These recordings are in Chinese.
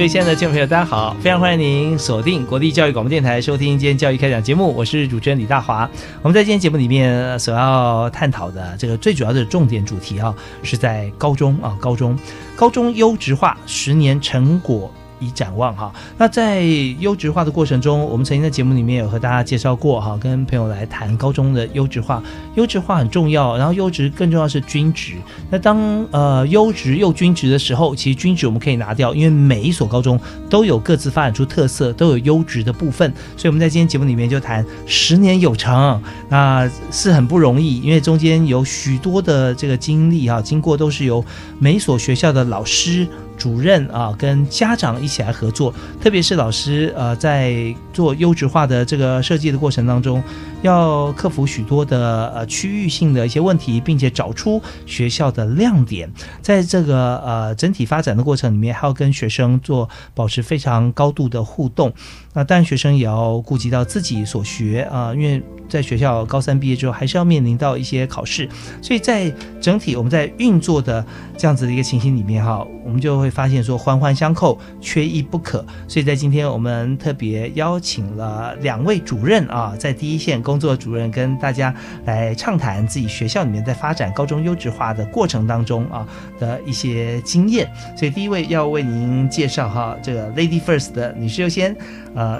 各位亲爱的听众朋友，大家好！非常欢迎您锁定国立教育广播电台收听今天教育开讲节目，我是主持人李大华。我们在今天节目里面所要探讨的这个最主要的重点主题啊，是在高中啊，高中高中优质化十年成果。以展望哈，那在优质化的过程中，我们曾经在节目里面有和大家介绍过哈，跟朋友来谈高中的优质化。优质化很重要，然后优质更重要是均值。那当呃优质又均值的时候，其实均值我们可以拿掉，因为每一所高中都有各自发展出特色，都有优质的部分。所以我们在今天节目里面就谈十年有成，那是很不容易，因为中间有许多的这个经历哈，经过都是由每所学校的老师。主任啊，跟家长一起来合作，特别是老师呃，在做优质化的这个设计的过程当中，要克服许多的呃区域性的一些问题，并且找出学校的亮点，在这个呃整体发展的过程里面，还要跟学生做保持非常高度的互动。那当然，学生也要顾及到自己所学啊，因为在学校高三毕业之后，还是要面临到一些考试，所以在整体我们在运作的这样子的一个情形里面哈，我们就会发现说环环相扣，缺一不可。所以在今天我们特别邀请了两位主任啊，在第一线工作的主任，跟大家来畅谈自己学校里面在发展高中优质化的过程当中啊的一些经验。所以第一位要为您介绍哈，这个 Lady First 的女士优先。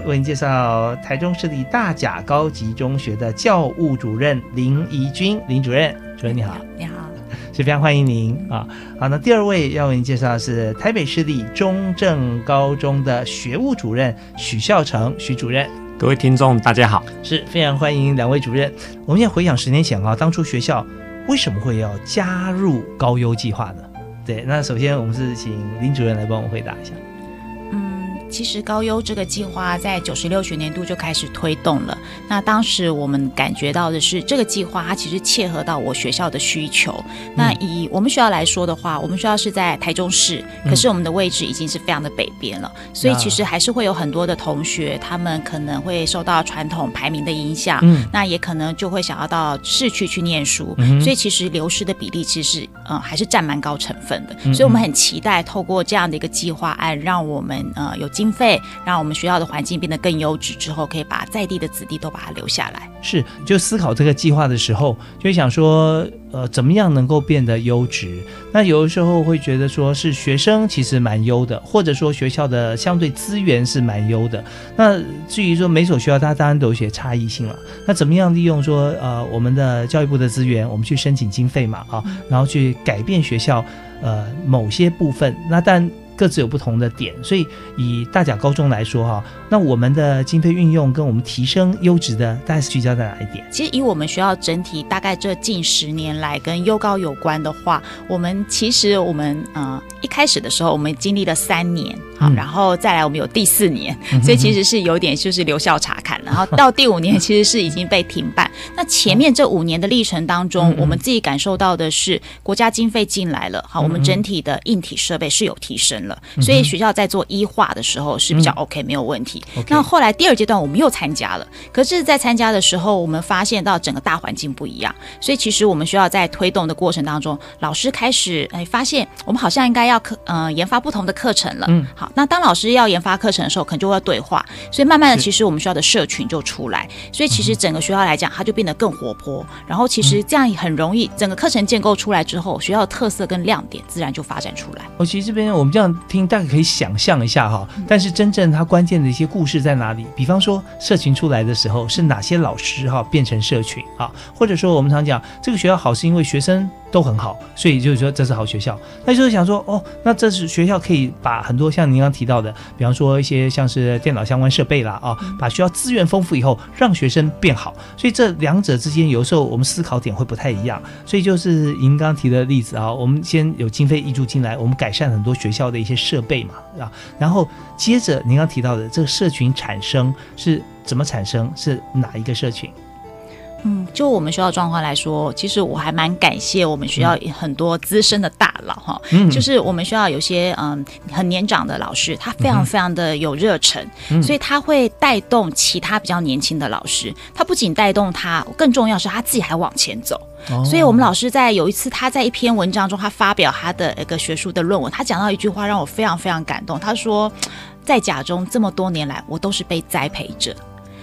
为您介绍台中市立大甲高级中学的教务主任林怡君林主任，主任你好，你好，是非常欢迎您啊。好，那第二位要为您介绍的是台北市立中正高中的学务主任许孝成许主任，各位听众大家好，是非常欢迎两位主任。我们现在回想十年前啊，当初学校为什么会要加入高优计划呢？对，那首先我们是请林主任来帮我回答一下。其实高优这个计划在九十六学年度就开始推动了。那当时我们感觉到的是，这个计划它其实切合到我学校的需求。那以我们学校来说的话，我们学校是在台中市，可是我们的位置已经是非常的北边了，所以其实还是会有很多的同学，他们可能会受到传统排名的影响，那也可能就会想要到市区去念书。所以其实流失的比例其实嗯还是占蛮高成分的。所以我们很期待透过这样的一个计划案，让我们呃有。经费让我们学校的环境变得更优质之后，可以把在地的子弟都把它留下来。是，就思考这个计划的时候，就想说，呃，怎么样能够变得优质？那有的时候会觉得说是学生其实蛮优的，或者说学校的相对资源是蛮优的。那至于说每所学校它当然都有些差异性了。那怎么样利用说呃我们的教育部的资源，我们去申请经费嘛啊，然后去改变学校呃某些部分。那但各自有不同的点，所以以大甲高中来说哈，那我们的经费运用跟我们提升优质的，大概是聚焦在哪一点？其实以我们学校整体大概这近十年来跟优高有关的话，我们其实我们呃一开始的时候，我们经历了三年，好，然后再来我们有第四年，所以其实是有点就是留校查看，然后到第五年其实是已经被停办。那前面这五年的历程当中，我们自己感受到的是国家经费进来了，好，我们整体的硬体设备是有提升。所以学校在做医化的时候是比较 OK，没有问题。那后来第二阶段我们又参加了，可是，在参加的时候，我们发现到整个大环境不一样。所以其实我们学校在推动的过程当中，老师开始哎发现，我们好像应该要课呃研发不同的课程了。嗯，好，那当老师要研发课程的时候，可能就会对话。所以慢慢的，其实我们学校的社群就出来，所以其实整个学校来讲，它就变得更活泼。然后其实这样很容易，整个课程建构出来之后，学校的特色跟亮点自然就发展出来。我其实这边我们这样听，大概可以想象一下哈。但是真正它关键的一些故事在哪里？比方说社群出来的时候，是哪些老师哈变成社群啊？或者说我们常讲这个学校好是因为学生。都很好，所以就是说这是好学校。那就是想说，哦，那这是学校可以把很多像您刚提到的，比方说一些像是电脑相关设备啦，啊，把学校资源丰富以后，让学生变好。所以这两者之间有时候我们思考点会不太一样。所以就是您刚提的例子啊，我们先有经费挹注进来，我们改善很多学校的一些设备嘛，啊，然后接着您刚提到的这个社群产生是怎么产生？是哪一个社群？嗯，就我们学校状况来说，其实我还蛮感谢我们学校很多资深的大佬哈，嗯就是我们学校有些嗯很年长的老师，他非常非常的有热忱，所以他会带动其他比较年轻的老师。他不仅带动他，更重要是他自己还往前走。所以我们老师在有一次他在一篇文章中，他发表他的一个学术的论文，他讲到一句话让我非常非常感动。他说，在甲中这么多年来，我都是被栽培者。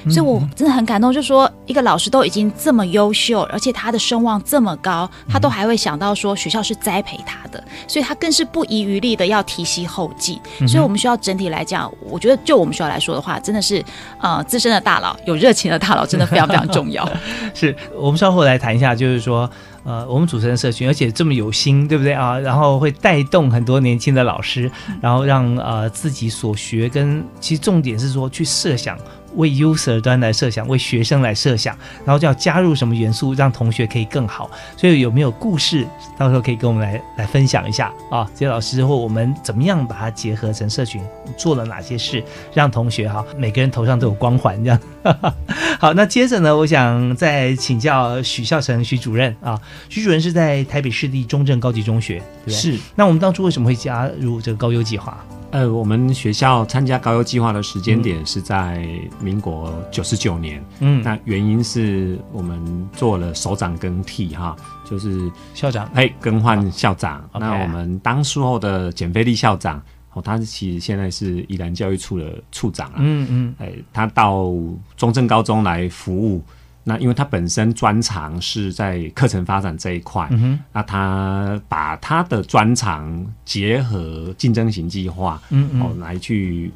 所以我真的很感动，就说一个老师都已经这么优秀，而且他的声望这么高，他都还会想到说学校是栽培他的，所以他更是不遗余力的要提携后继。所以我们学校整体来讲，我觉得就我们学校来说的话，真的是呃资深的大佬，有热情的大佬，真的非常非常重要。是我们稍后来谈一下，就是说呃我们主持人社群，而且这么有心，对不对啊？然后会带动很多年轻的老师，然后让呃自己所学跟其实重点是说去设想。为 user 端来设想，为学生来设想，然后就要加入什么元素，让同学可以更好。所以有没有故事，到时候可以跟我们来来分享一下啊？这些老师或我们怎么样把它结合成社群，做了哪些事，让同学哈每个人头上都有光环这样。好，那接着呢，我想再请教许孝成许主任啊。许主任是在台北市立中正高级中学，对是。那我们当初为什么会加入这个高优计划？呃，我们学校参加高优计划的时间点是在民国九十九年。嗯，那原因是我们做了首长更替，哈，就是校长哎更换校长。那我们当时候的简菲利校长，哦，他其实现在是宜兰教育处的处长啊。嗯嗯，哎，他到中正高中来服务。那因为他本身专长是在课程发展这一块，那他把他的专长结合竞争型计划，哦，来去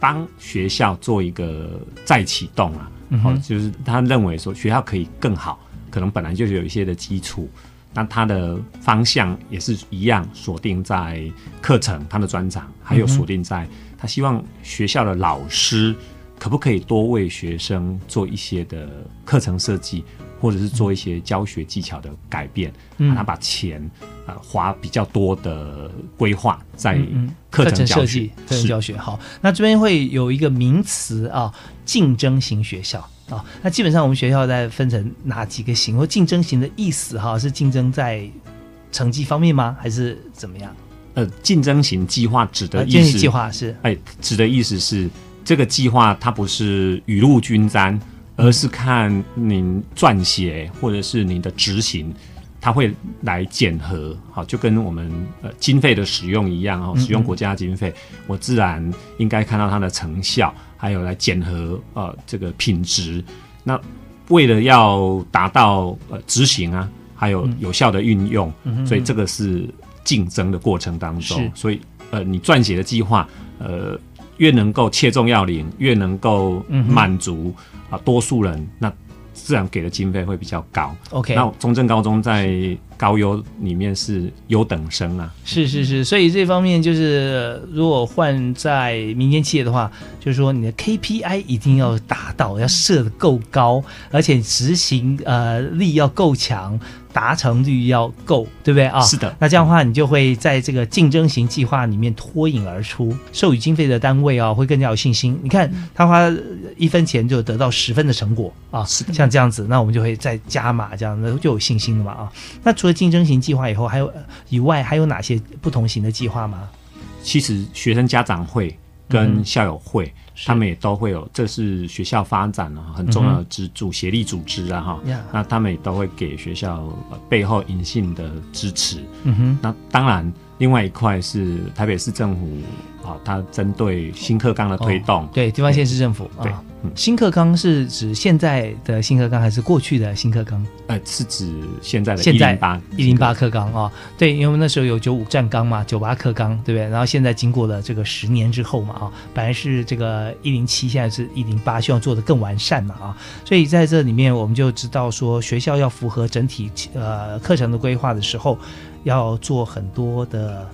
帮学校做一个再启动啊，哦，就是他认为说学校可以更好，可能本来就有一些的基础，那他的方向也是一样锁定在课程，他的专长还有锁定在他希望学校的老师。可不可以多为学生做一些的课程设计，或者是做一些教学技巧的改变？嗯，他把钱呃花比较多的规划在课程设计、课程教学。好，那这边会有一个名词啊，竞争型学校啊。那基本上我们学校在分成哪几个型？或竞争型的意思哈，是竞争在成绩方面吗？还是怎么样？呃，竞争型计划指的意思，计划是哎，指的意思是。这个计划它不是雨露均沾，而是看您撰写或者是您的执行，它会来检核，好，就跟我们呃经费的使用一样哦，使用国家经费，我自然应该看到它的成效，还有来检核呃这个品质。那为了要达到呃执行啊，还有有效的运用，所以这个是竞争的过程当中，所以呃你撰写的计划呃。越能够切中要领，越能够满足啊多数人，那自然给的经费会比较高。OK，那中正高中在高优里面是优等生啊。是是是，所以这方面就是如果换在民间企业的话，就是说你的 KPI 一定要达到，要设的够高，而且执行呃力要够强。达成率要够，对不对啊？是的。那这样的话，你就会在这个竞争型计划里面脱颖而出，授予经费的单位啊，会更加有信心。你看，他花一分钱就得到十分的成果啊，是的。像这样子，那我们就会再加码，这样子就有信心了嘛啊。那除了竞争型计划以后，还有以外，还有哪些不同型的计划吗？其实学生家长会跟校友会。他们也都会有，这是学校发展啊很重要的支柱，协力组织啊哈。那他们也都会给学校背后隐性的支持。嗯哼。那当然，另外一块是台北市政府啊，它针对新课纲的推动，对地方县市政府啊。新课纲是指现在的新课纲还是过去的新课纲？呃，是指现在的现在八一零八课纲啊。对，因为那时候有九五战纲嘛，九八课纲，对不对？然后现在经过了这个十年之后嘛，啊，本来是这个一零七，现在是一零八，希望做的更完善嘛，啊。所以在这里面，我们就知道说，学校要符合整体呃课程的规划的时候，要做很多的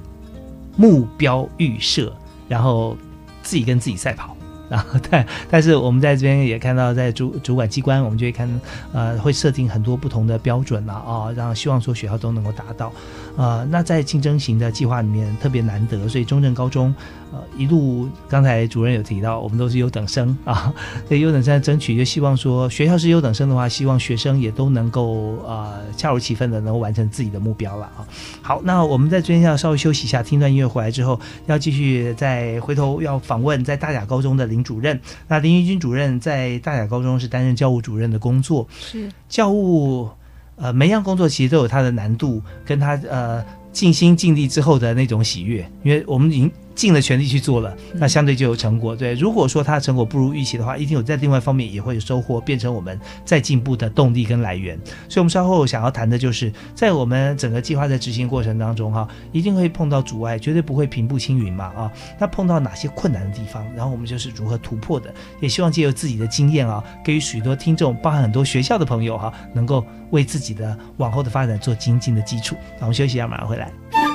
目标预设，然后自己跟自己赛跑。然后，但但是我们在这边也看到，在主主管机关，我们就会看，呃，会设定很多不同的标准了啊，让希望说学校都能够达到。呃，那在竞争型的计划里面特别难得，所以中正高中。呃，一路刚才主任有提到，我们都是优等生啊，对优等生争取，就希望说学校是优等生的话，希望学生也都能够呃恰如其分的能够完成自己的目标了啊。好，那我们在这边要稍微休息一下，听段音乐回来之后，要继续再回头要访问在大甲高中的林主任。那林玉军主任在大甲高中是担任教务主任的工作，是教务呃每样工作其实都有它的难度，跟他呃尽心尽力之后的那种喜悦，因为我们已经。尽了全力去做了，那相对就有成果。对，如果说他的成果不如预期的话，一定有在另外一方面也会有收获，变成我们再进步的动力跟来源。所以，我们稍后想要谈的就是，在我们整个计划在执行过程当中，哈，一定会碰到阻碍，绝对不会平步青云嘛，啊，那碰到哪些困难的地方，然后我们就是如何突破的。也希望借由自己的经验啊，给予许多听众，包含很多学校的朋友哈，能够为自己的往后的发展做精进的基础。那我们休息一下，马上回来。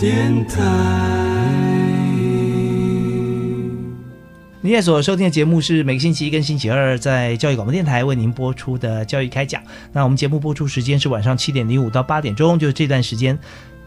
电台你也所收听的节目是每个星期一跟星期二在教育广播电台为您播出的教育开讲。那我们节目播出时间是晚上七点零五到八点钟，就是这段时间。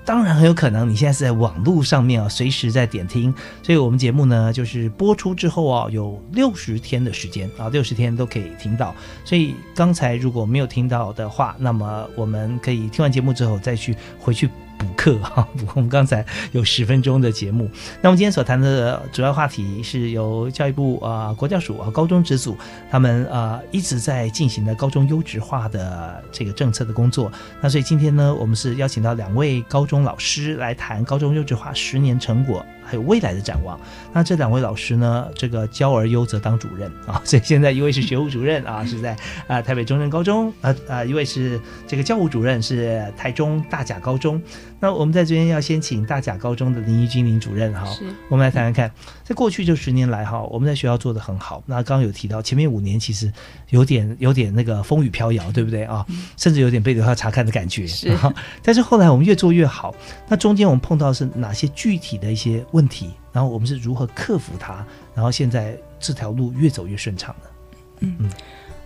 当然很有可能你现在是在网络上面啊，随时在点听。所以我们节目呢，就是播出之后啊，有六十天的时间啊，六十天都可以听到。所以刚才如果没有听到的话，那么我们可以听完节目之后再去回去。补课哈，我们刚才有十分钟的节目。那我们今天所谈的主要话题是由教育部啊国教署啊高中职组他们啊一直在进行的高中优质化的这个政策的工作。那所以今天呢，我们是邀请到两位高中老师来谈高中优质化十年成果。还有未来的展望。那这两位老师呢？这个教而优则当主任啊，所以现在一位是学务主任啊，是在啊台北中正高中啊啊，一位是这个教务主任是台中大甲高中。那我们在这边要先请大甲高中的林义君林主任哈，我们来谈谈看，在过去这十年来哈，我们在学校做的很好。那刚刚有提到前面五年其实有点有点那个风雨飘摇，对不对啊？甚至有点被留校查看的感觉。是，但是后来我们越做越好。那中间我们碰到是哪些具体的一些问题？然后我们是如何克服它？然后现在这条路越走越顺畅呢？嗯嗯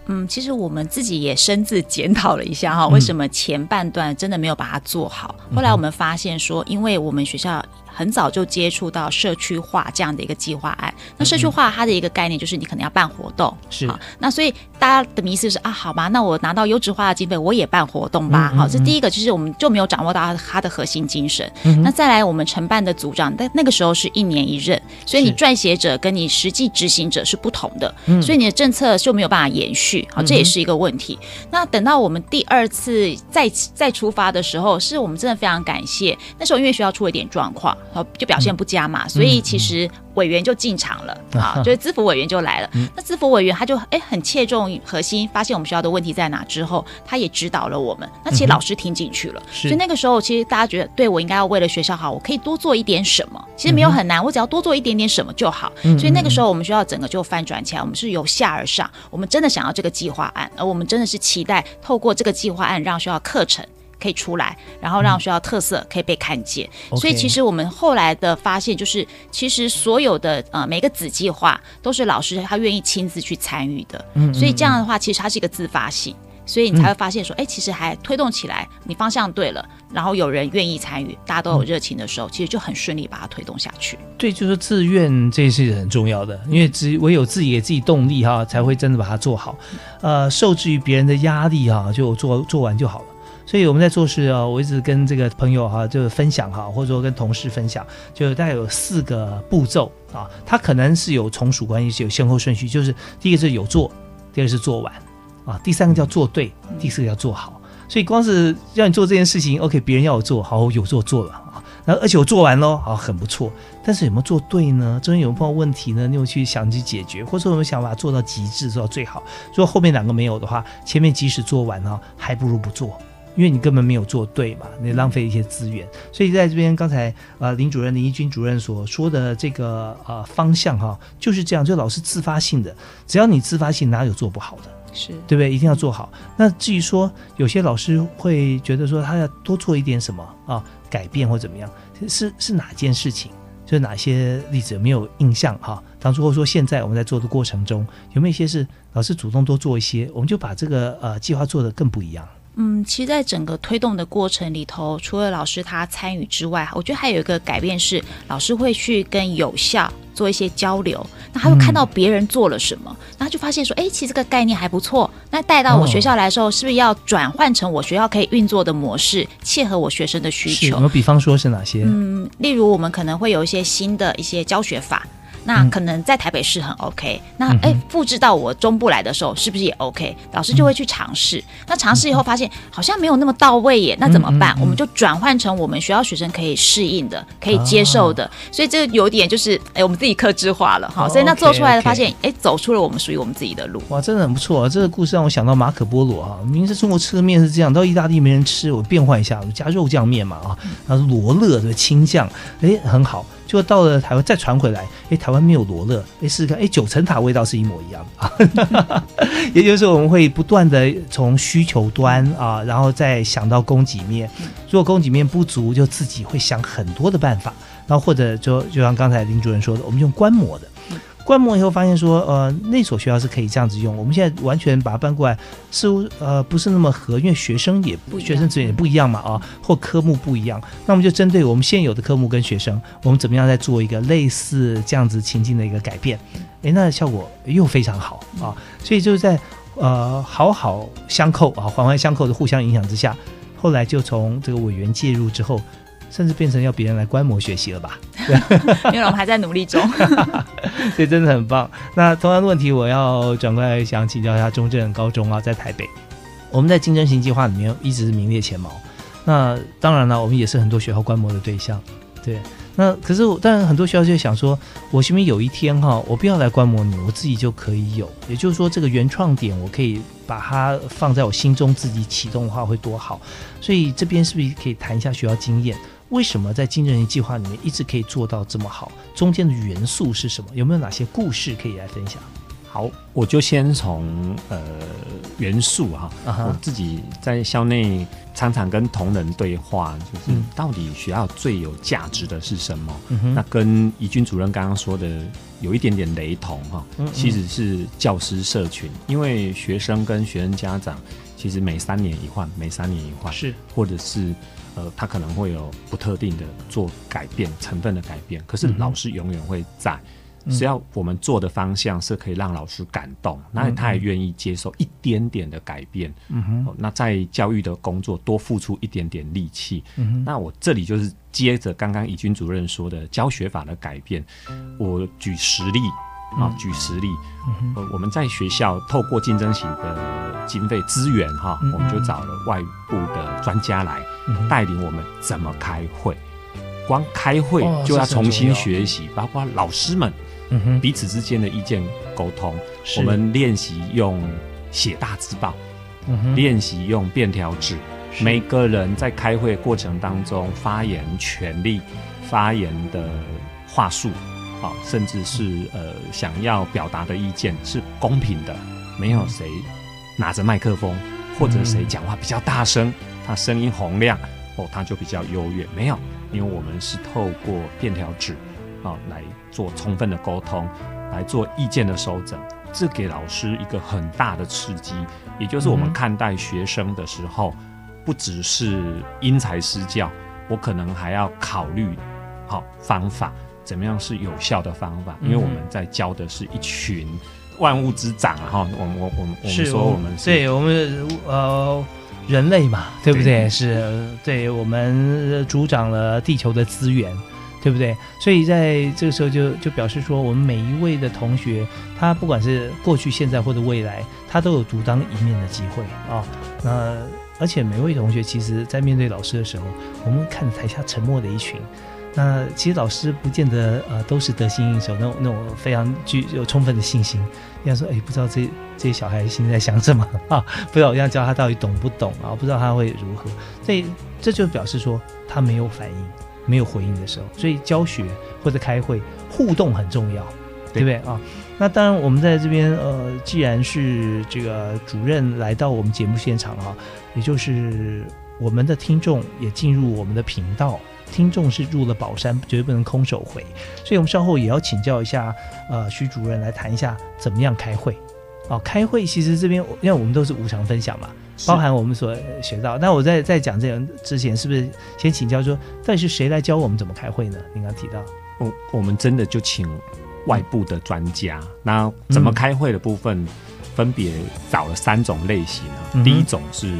嗯，其实我们自己也深自检讨了一下哈，为什么前半段真的没有把它做好？后来我们发现说，因为我们学校。很早就接触到社区化这样的一个计划案。那社区化它的一个概念就是你可能要办活动，是啊。那所以大家的迷思是啊，好吧，那我拿到优质化的经费，我也办活动吧。好，这第一个就是我们就没有掌握到它的核心精神。那再来，我们承办的组长，但那个时候是一年一任，所以你撰写者跟你实际执行者是不同的，所以你的政策就没有办法延续。好，这也是一个问题。那等到我们第二次再再出发的时候，是我们真的非常感谢。那时候因为学校出了一点状况。好，就表现不佳嘛，所以其实委员就进场了啊，就是资辅委员就来了。那资辅委员他就哎很切中核心，发现我们学校的问题在哪之后，他也指导了我们。那其实老师听进去了，所以那个时候其实大家觉得，对我应该要为了学校好，我可以多做一点什么。其实没有很难，我只要多做一点点什么就好。所以那个时候我们学校整个就翻转起来，我们是由下而上，我们真的想要这个计划案，而我们真的是期待透过这个计划案让学校课程。可以出来，然后让学校特色可以被看见。所以其实我们后来的发现就是，其实所有的呃每个子计划都是老师他愿意亲自去参与的。嗯，所以这样的话，其实它是一个自发性。所以你才会发现说，哎，其实还推动起来，你方向对了，然后有人愿意参与，大家都有热情的时候，其实就很顺利把它推动下去。对，就是自愿这是很重要的，因为只唯有自己给自己动力哈，才会真的把它做好。呃，受制于别人的压力哈，就做做完就好了。所以我们在做事啊，我一直跟这个朋友哈，就是分享哈，或者说跟同事分享，就大概有四个步骤啊，它可能是有从属关系，是有先后顺序，就是第一个是有做，第二个是做完。啊，第三个叫做对，第四个要做好。所以光是让你做这件事情，OK，别人要我做好，有做做了啊。然后而且我做完喽，好，很不错。但是有没有做对呢？中间有没有碰到问题呢？你有去想去解决，或者有没有想把它做到极致，做到最好？如果后面两个没有的话，前面即使做完了，还不如不做，因为你根本没有做对嘛，你浪费一些资源。所以在这边，刚才呃林主任林一军主任所说的这个呃方向哈，就是这样，就老是自发性的，只要你自发性，哪有做不好的？是对不对？一定要做好。那至于说有些老师会觉得说他要多做一点什么啊，改变或怎么样，是是哪件事情？就是哪些例子有没有印象哈？当初或者说现在我们在做的过程中，有没有一些是老师主动多做一些，我们就把这个呃计划做得更不一样。嗯，其实，在整个推动的过程里头，除了老师他参与之外，我觉得还有一个改变是，老师会去跟有效做一些交流，那他会看到别人做了什么，那他就发现说，哎，其实这个概念还不错，那带到我学校来的时候，是不是要转换成我学校可以运作的模式，切合我学生的需求？我比方说是哪些？嗯，例如我们可能会有一些新的一些教学法。那可能在台北市很 OK，那哎复制到我中部来的时候是不是也 OK？老师就会去尝试，那尝试以后发现好像没有那么到位耶，那怎么办？我们就转换成我们学校学生可以适应的、可以接受的，所以这个有点就是哎我们自己克制化了哈，所以那做出来的发现哎走出了我们属于我们自己的路。哇，真的很不错啊！这个故事让我想到马可波罗啊，明明在中国吃的面是这样，到意大利没人吃，我变换一下，我加肉酱面嘛啊，然后罗勒的青酱，哎很好。就到了台湾再传回来，哎，台湾没有罗勒，哎，试试看，哎，九层塔味道是一模一样的啊。也就是，我们会不断的从需求端啊，然后再想到供给面。如果供给面不足，就自己会想很多的办法。然后或者就就像刚才林主任说的，我们用观摩的。观摩以后发现说，呃，那所学校是可以这样子用。我们现在完全把它搬过来，似乎呃不是那么合，因为学生也学生资源也不一样嘛啊，或科目不一样。那我们就针对我们现有的科目跟学生，我们怎么样再做一个类似这样子情境的一个改变？诶，那效果又非常好啊。所以就是在呃好好相扣啊，环环相扣的互相影响之下，后来就从这个委员介入之后。甚至变成要别人来观摩学习了吧？因为我们还在努力中，所以真的很棒。那同样的问题，我要转过来想请教一下中正高中啊，在台北，我们在竞争型计划里面一直是名列前茅。那当然了，我们也是很多学校观摩的对象，对。那可是，但很多学校就想说，我是不是有一天哈，我不要来观摩你，我自己就可以有。也就是说，这个原创点，我可以把它放在我心中，自己启动的话会多好。所以这边是不是可以谈一下学校经验？为什么在金正人计划里面一直可以做到这么好？中间的元素是什么？有没有哪些故事可以来分享？好，我就先从呃元素哈，我自己在校内常常跟同仁对话，就是到底学校最有价值的是什么？那跟怡君主任刚刚说的有一点点雷同哈，其实是教师社群，因为学生跟学生家长其实每三年一换，每三年一换是，或者是。呃，他可能会有不特定的做改变成分的改变，可是老师永远会在，只要我们做的方向是可以让老师感动，那他也愿意接受一点点的改变。嗯哼，那在教育的工作多付出一点点力气。嗯哼，那我这里就是接着刚刚以军主任说的教学法的改变，我举实例。啊，举实例，呃，我们在学校透过竞争型的经费资源，哈，我们就找了外部的专家来带领我们怎么开会。光开会就要重新学习，包括老师们彼此之间的意见沟通。我们练习用写大字报，练习用便条纸。每个人在开会过程当中发言权利、发言的话术。甚至是呃想要表达的意见是公平的，没有谁拿着麦克风或者谁讲话比较大声，他声音洪亮，哦，他就比较优越。没有，因为我们是透过便条纸啊来做充分的沟通，来做意见的收整，这给老师一个很大的刺激。也就是我们看待学生的时候，不只是因材施教，我可能还要考虑好方法，怎么样是有效的方法？因为我们在教的是一群。万物之长啊！哈，我们我我我们说我们对我们呃人类嘛，对不对？是对我们主掌了地球的资源，对不对？所以在这个时候就就表示说，我们每一位的同学，他不管是过去、现在或者未来，他都有独当一面的机会啊。那而且每位同学，其实在面对老师的时候，我们看台下沉默的一群。那其实老师不见得呃都是得心应手，那种那种非常具有充分的信心。人家说，哎，不知道这这些小孩心在想什么啊？不知道我这样教他到底懂不懂啊？不知道他会如何？这 这就表示说他没有反应、没有回应的时候。所以教学或者开会互动很重要，对不对啊？那当然，我们在这边呃，既然是这个主任来到我们节目现场哈，也就是我们的听众也进入我们的频道。听众是入了宝山，绝对不能空手回，所以我们稍后也要请教一下，呃，徐主任来谈一下怎么样开会。哦，开会其实这边因为我们都是无偿分享嘛，包含我们所学到。那我在在讲这个之前，是不是先请教说，到底是谁来教我们怎么开会呢？您刚提到，我我们真的就请外部的专家。那怎么开会的部分，分别找了三种类型啊。第一种是。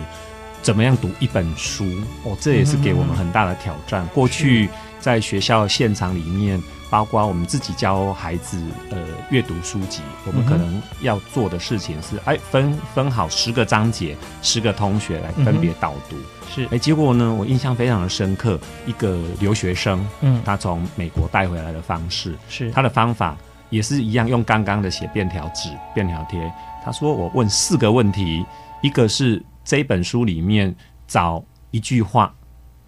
怎么样读一本书？哦，这也是给我们很大的挑战。过去在学校现场里面，包括我们自己教孩子呃阅读书籍，我们可能要做的事情是，哎，分分好十个章节，十个同学来分别导读。是，哎，结果呢，我印象非常的深刻，一个留学生，嗯，他从美国带回来的方式，是他的方法也是一样，用刚刚的写便条纸、便条贴。他说，我问四个问题，一个是。这本书里面找一句话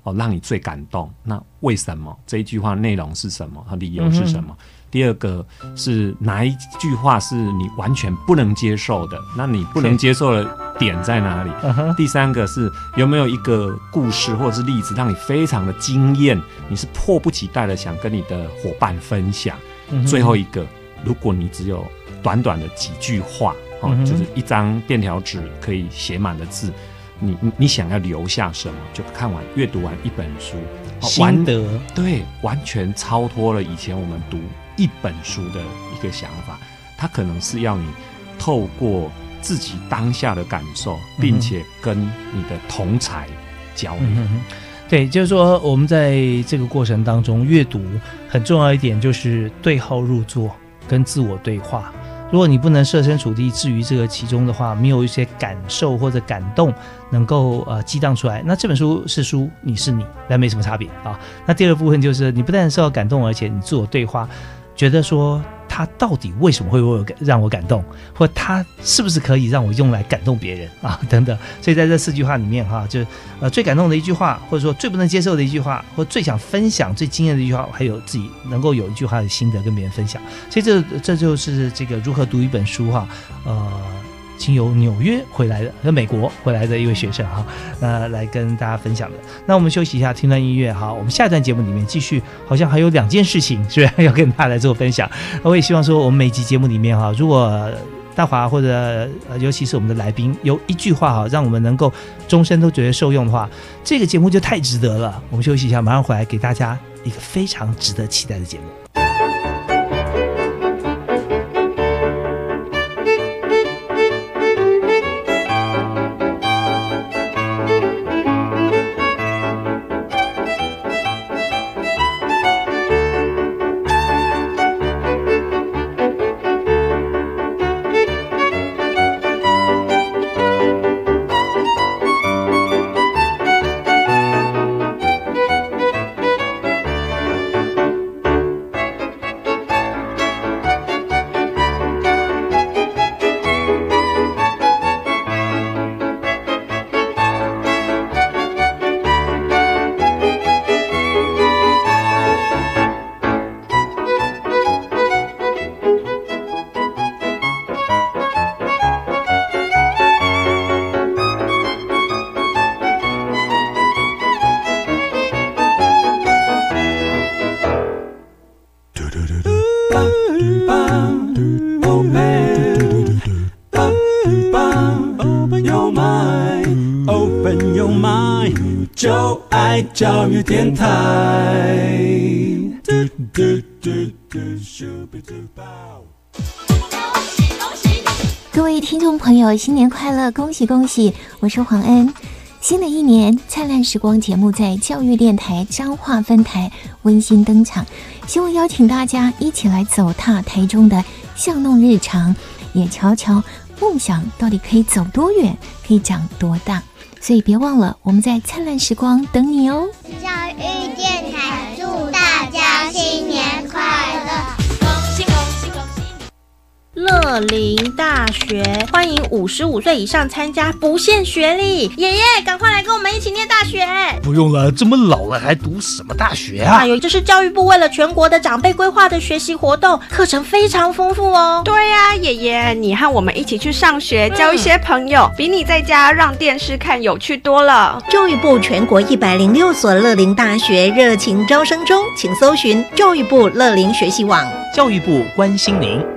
哦，让你最感动。那为什么这一句话内容是什么？和理由是什么？第二个是哪一句话是你完全不能接受的？那你不能接受的点在哪里？第三个是有没有一个故事或者是例子让你非常的惊艳？你是迫不及待的想跟你的伙伴分享。最后一个，如果你只有短短的几句话。哦，就是一张便条纸可以写满的字，你你想要留下什么？就看完阅读完一本书，心得对，完全超脱了以前我们读一本书的一个想法。它可能是要你透过自己当下的感受，并且跟你的同才交流。对，就是说我们在这个过程当中阅读很重要一点，就是对号入座，跟自我对话。如果你不能设身处地置于这个其中的话，没有一些感受或者感动能够呃激荡出来，那这本书是书，你是你，那没什么差别啊。那第二部分就是你不但受到感动，而且你自我对话，觉得说。他到底为什么会为我让我感动，或他是不是可以让我用来感动别人啊？等等。所以在这四句话里面哈，就呃最感动的一句话，或者说最不能接受的一句话，或最想分享、最惊艳的一句话，还有自己能够有一句话的心得跟别人分享。所以这这就是这个如何读一本书哈，呃。经由纽约回来的，和美国回来的一位学生哈，那来跟大家分享的。那我们休息一下，听段音乐哈。我们下一段节目里面继续，好像还有两件事情，是不是要跟大家来做分享？我也希望说，我们每集节目里面哈，如果大华或者尤其是我们的来宾有一句话哈，让我们能够终身都觉得受用的话，这个节目就太值得了。我们休息一下，马上回来给大家一个非常值得期待的节目。新年快乐！恭喜恭喜！我是黄恩。新的一年，灿烂时光节目在教育电台彰化分台温馨登场，希望邀请大家一起来走踏台中的巷弄日常，也瞧瞧梦想到底可以走多远，可以长多大。所以别忘了，我们在灿烂时光等你哦！教育电台祝大家新年快乐！乐龄大学欢迎五十五岁以上参加，不限学历。爷爷，赶快来跟我们一起念大学！不用了，这么老了还读什么大学啊？哎呦，这是教育部为了全国的长辈规划的学习活动，课程非常丰富哦。对呀，爷爷，你和我们一起去上学，交一些朋友，比你在家让电视看有趣多了。教育部全国一百零六所乐龄大学热情招生中，请搜寻教育部乐龄学习网。教育部关心您。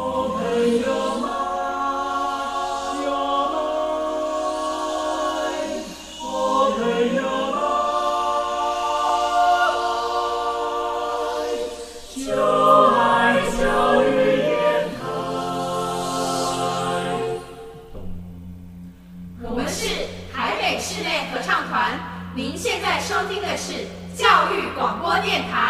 我没有梦，我们是台北室内合唱团您现在收听的是教育广播电台。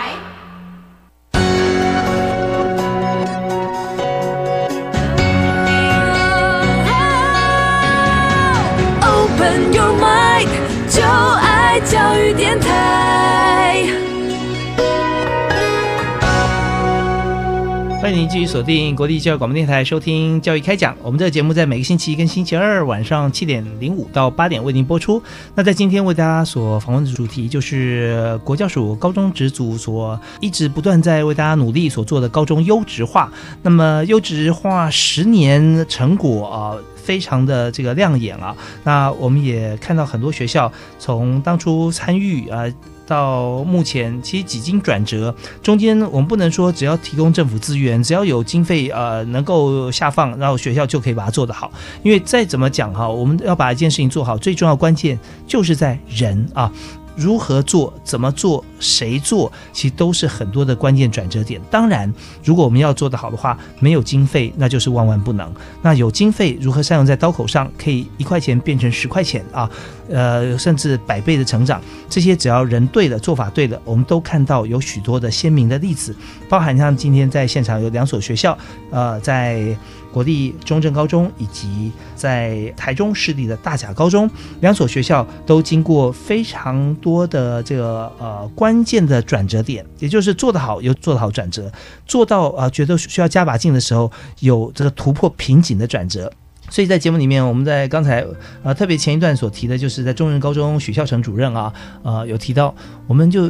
欢迎您继续锁定国立教育广播电台收听教育开讲。我们这个节目在每个星期一跟星期二晚上七点零五到八点为您播出。那在今天为大家所访问的主题就是国教署高中职组所一直不断在为大家努力所做的高中优质化。那么优质化十年成果啊，非常的这个亮眼啊。那我们也看到很多学校从当初参与啊。到目前，其实几经转折，中间我们不能说只要提供政府资源，只要有经费呃能够下放，然后学校就可以把它做得好。因为再怎么讲哈，我们要把一件事情做好，最重要关键就是在人啊。如何做？怎么做？谁做？其实都是很多的关键转折点。当然，如果我们要做得好的话，没有经费那就是万万不能。那有经费，如何善用在刀口上，可以一块钱变成十块钱啊？呃，甚至百倍的成长。这些只要人对了，做法对了，我们都看到有许多的鲜明的例子。包含像今天在现场有两所学校，呃，在。国立中正高中以及在台中市立的大甲高中两所学校都经过非常多的这个呃关键的转折点，也就是做得好有做得好转折，做到啊觉得需要加把劲的时候有这个突破瓶颈的转折。所以在节目里面，我们在刚才呃特别前一段所提的，就是在中正高中许孝成主任啊呃有提到，我们就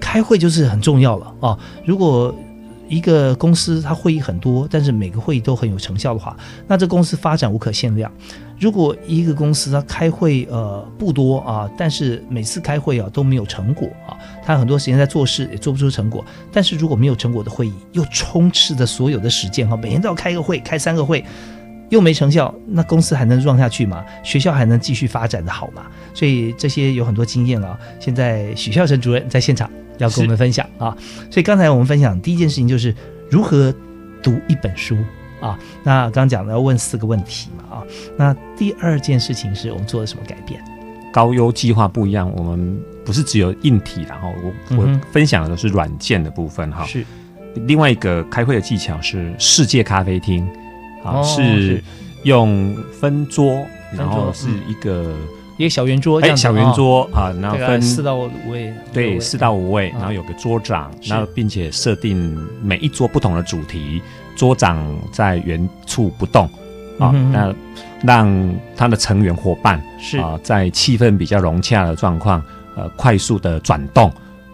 开会就是很重要了啊，如果。一个公司它会议很多，但是每个会议都很有成效的话，那这公司发展无可限量。如果一个公司它开会呃不多啊，但是每次开会啊都没有成果啊，他很多时间在做事也做不出成果。但是如果没有成果的会议，又充斥着所有的时间哈，每天都要开一个会，开三个会，又没成效，那公司还能 run 下去吗？学校还能继续发展的好吗？所以这些有很多经验啊。现在许孝成主任在现场。要跟我们分享啊，所以刚才我们分享第一件事情就是如何读一本书啊。那刚刚讲了要问四个问题嘛啊。那第二件事情是我们做了什么改变？高优计划不一样，我们不是只有硬体，然后我我分享的是软件的部分哈。是另外一个开会的技巧是世界咖啡厅啊，是用分桌，然后是一个。一个小圆桌，哎，小圆桌啊，然后分四到五位，对，四到五位，然后有个桌长，然后并且设定每一桌不同的主题，桌长在原处不动，啊，那让他的成员伙伴是。啊，在气氛比较融洽的状况，呃，快速的转动。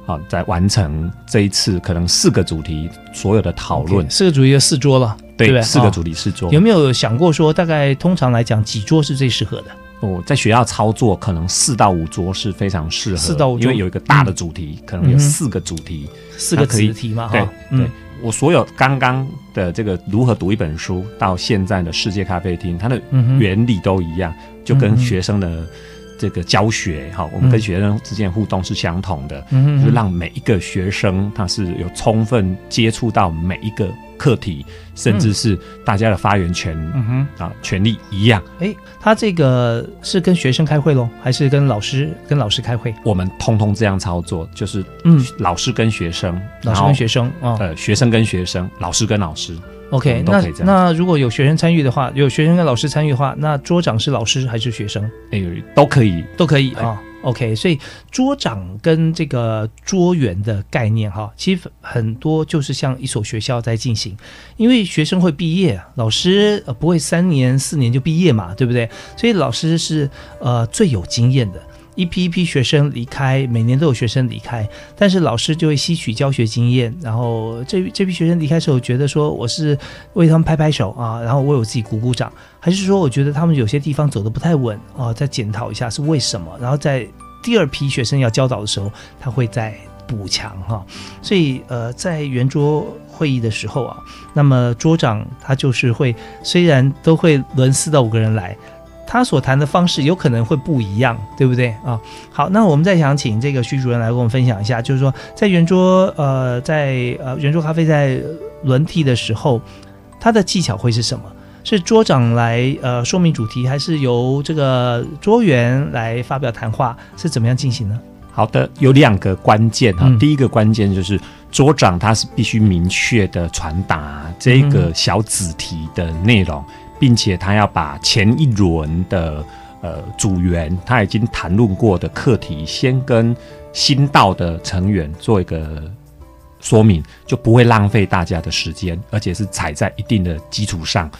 好，在完成这一次可能四个主题所有的讨论，四个主题就四桌了，对？四个主题四桌，有没有想过说，大概通常来讲几桌是最适合的？哦，在学校操作，可能四到五桌是非常适合，四到五桌，因为有一个大的主题，可能有四个主题，四个主题嘛，对对。我所有刚刚的这个如何读一本书，到现在的世界咖啡厅，它的原理都一样，就跟学生的。这个教学哈，我们跟学生之间互动是相同的，就是让每一个学生他是有充分接触到每一个课题，甚至是大家的发言权啊权利一样。哎，他这个是跟学生开会喽，还是跟老师跟老师开会？我们通通这样操作，就是嗯，老师跟学生，老师跟学生，呃，学生跟学生，老师跟老师。OK，那那如果有学生参与的话，有学生跟老师参与的话，那桌长是老师还是学生？哎，都可以，都可以啊。OK，所以桌长跟这个桌员的概念哈，其实很多就是像一所学校在进行，因为学生会毕业，老师呃不会三年四年就毕业嘛，对不对？所以老师是呃最有经验的。一批一批学生离开，每年都有学生离开，但是老师就会吸取教学经验，然后这这批学生离开时候，觉得说我是为他们拍拍手啊，然后为我自己鼓鼓掌，还是说我觉得他们有些地方走的不太稳啊，再检讨一下是为什么，然后在第二批学生要教导的时候，他会再补强哈。所以呃，在圆桌会议的时候啊，那么桌长他就是会，虽然都会轮四到五个人来。他所谈的方式有可能会不一样，对不对啊？好，那我们再想请这个徐主任来跟我们分享一下，就是说在圆桌呃，在呃圆桌咖啡在轮替的时候，它的技巧会是什么？是桌长来呃说明主题，还是由这个桌员来发表谈话？是怎么样进行呢？好的，有两个关键哈。第一个关键就是桌长他是必须明确的传达这个小子题的内容。并且他要把前一轮的呃组员他已经谈论过的课题，先跟新到的成员做一个说明，就不会浪费大家的时间，而且是踩在一定的基础上，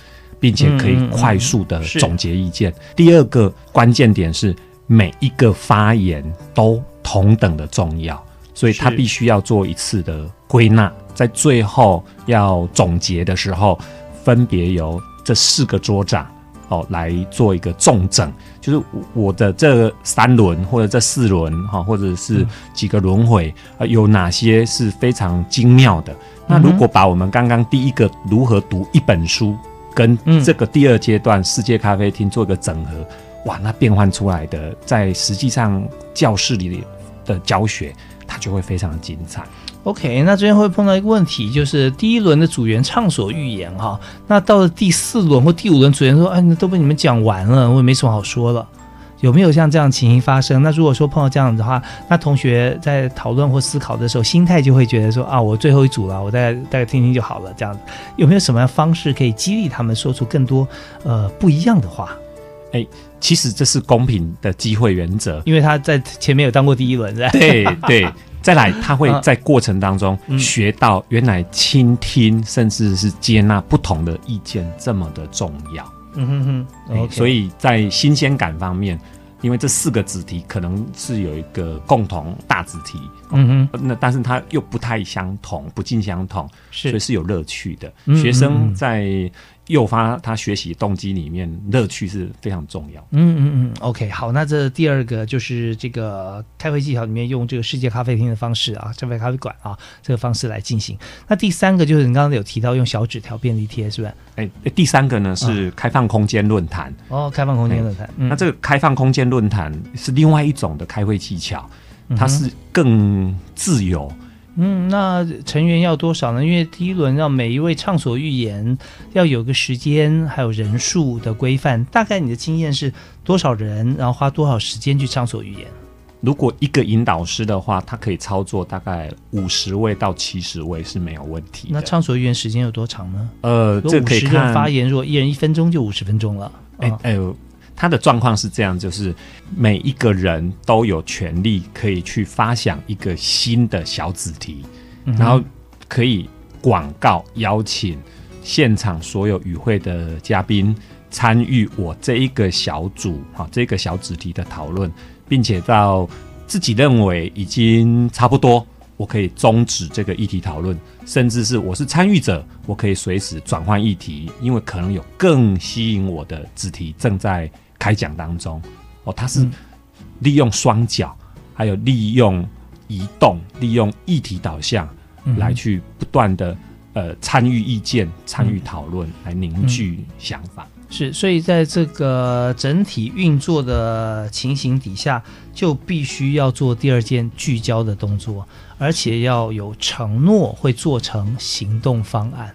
并且可以快速的总结意见。第二个关键点是每一个发言都同等的重要，所以他必须要做一次的归纳，在最后要总结的时候，分别由。这四个桌长哦，来做一个重整，就是我的这三轮或者这四轮哈，或者是几个轮回啊，有哪些是非常精妙的？那如果把我们刚刚第一个如何读一本书，跟这个第二阶段世界咖啡厅做一个整合，哇，那变换出来的在实际上教室里的教学，它就会非常精彩。OK，那这边会碰到一个问题，就是第一轮的组员畅所欲言哈，那到了第四轮或第五轮，组员说：“哎，那都被你们讲完了，我也没什么好说了。”有没有像这样情形发生？那如果说碰到这样的话，那同学在讨论或思考的时候，心态就会觉得说：“啊，我最后一组了，我再大概听听就好了。”这样子有没有什么样方式可以激励他们说出更多呃不一样的话？哎，其实这是公平的机会原则，因为他在前面有当过第一轮，对对。再来，他会在过程当中学到原来倾听，甚至是接纳不同的意见这么的重要。嗯哼哼，所以在新鲜感方面，因为这四个子题可能是有一个共同大子题，嗯哼，那但是它又不太相同，不尽相同，所以是有乐趣的。学生在。诱发他学习动机里面乐趣是非常重要。嗯嗯嗯，OK，好，那这第二个就是这个开会技巧里面用这个世界咖啡厅的方式啊，这杯咖啡馆啊这个方式来进行。那第三个就是你刚刚有提到用小纸条便利贴，是不是？哎，第三个呢是开放空间论坛。哦，开放空间论坛。那这个开放空间论坛是另外一种的开会技巧，它是更自由。那成员要多少呢？因为第一轮让每一位畅所欲言，要有个时间还有人数的规范。大概你的经验是多少人，然后花多少时间去畅所欲言？如果一个引导师的话，他可以操作大概五十位到七十位是没有问题。那畅所欲言时间有多长呢？呃，这可以看发言，如果一人一分钟就五十分钟了。哎哎呦。他的状况是这样，就是每一个人都有权利可以去发想一个新的小子题，然后可以广告邀请现场所有与会的嘉宾参与我这一个小组哈这个小子题的讨论，并且到自己认为已经差不多，我可以终止这个议题讨论，甚至是我是参与者，我可以随时转换议题，因为可能有更吸引我的子题正在开讲当中。哦，他是利用双脚，还有利用移动，利用议题导向来去不断的。呃，参与意见、参与讨论，来凝聚想法。是，所以在这个整体运作的情形底下，就必须要做第二件聚焦的动作，而且要有承诺会做成行动方案。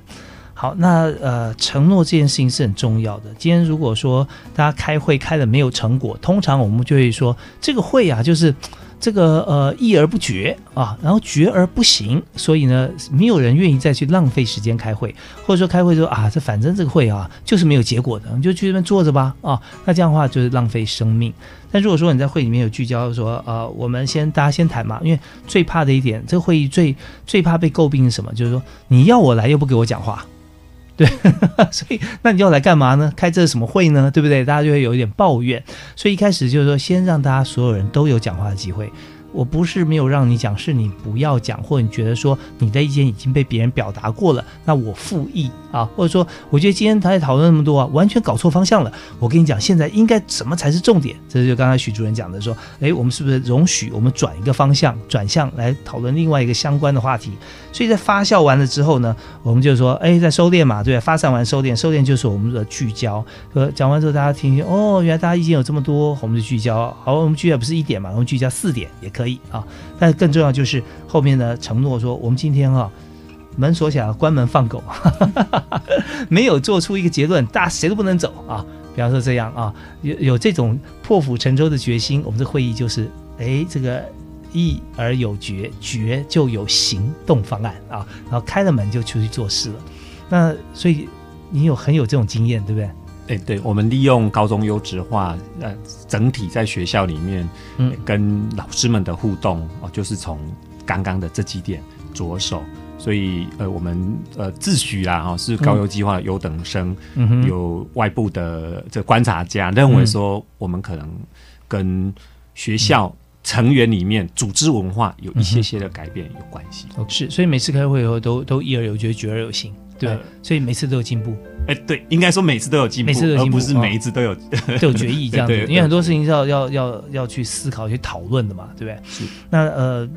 好，那呃，承诺这件事情是很重要的。今天如果说大家开会开的没有成果，通常我们就会说这个会啊，就是。这个呃，议而不决啊，然后决而不行，所以呢，没有人愿意再去浪费时间开会，或者说开会说啊，这反正这个会啊，就是没有结果的，你就去那边坐着吧啊，那这样的话就是浪费生命。但如果说你在会里面有聚焦，说呃，我们先大家先谈嘛，因为最怕的一点，这个会议最最怕被诟病是什么？就是说你要我来又不给我讲话。对，所以那你要来干嘛呢？开这什么会呢？对不对？大家就会有一点抱怨。所以一开始就是说，先让大家所有人都有讲话的机会。我不是没有让你讲，是你不要讲，或你觉得说你的意见已经被别人表达过了，那我复议啊，或者说我觉得今天他在讨论那么多啊，完全搞错方向了。我跟你讲，现在应该什么才是重点？这就刚才许主任讲的说，哎，我们是不是容许我们转一个方向，转向来讨论另外一个相关的话题？所以在发酵完了之后呢，我们就说，哎，在收敛嘛，对发散完收敛，收敛就是我们的聚焦。呃，讲完之后大家听听，哦，原来大家意见有这么多，我们就聚焦。好，我们聚焦不是一点嘛，我们聚焦四点也可。可以啊，但更重要就是后面的承诺说，我们今天啊门锁起来，关门放狗，没有做出一个结论，大家谁都不能走啊。比方说这样啊，有有这种破釜沉舟的决心，我们这会议就是，哎，这个议而有决，决就有行动方案啊，然后开了门就出去做事了。那所以你有很有这种经验，对不对？哎，对，我们利用高中优质化，呃，整体在学校里面，嗯，跟老师们的互动哦，就是从刚刚的这几点着手。所以，呃，我们呃自诩啦，哈，是高优计划优等生，有外部的这观察家认为说，我们可能跟学校成员里面组织文化有一些些的改变有关系。是，所以每次开会以后都都一而有决，决而有行。对，所以每次都有进步。哎，对，应该说每次都有进步，每次都有进步，不是每一次都有 都有决议这样子。因为很多事情是要要要要去思考、去讨论的嘛，对不对？是。那呃，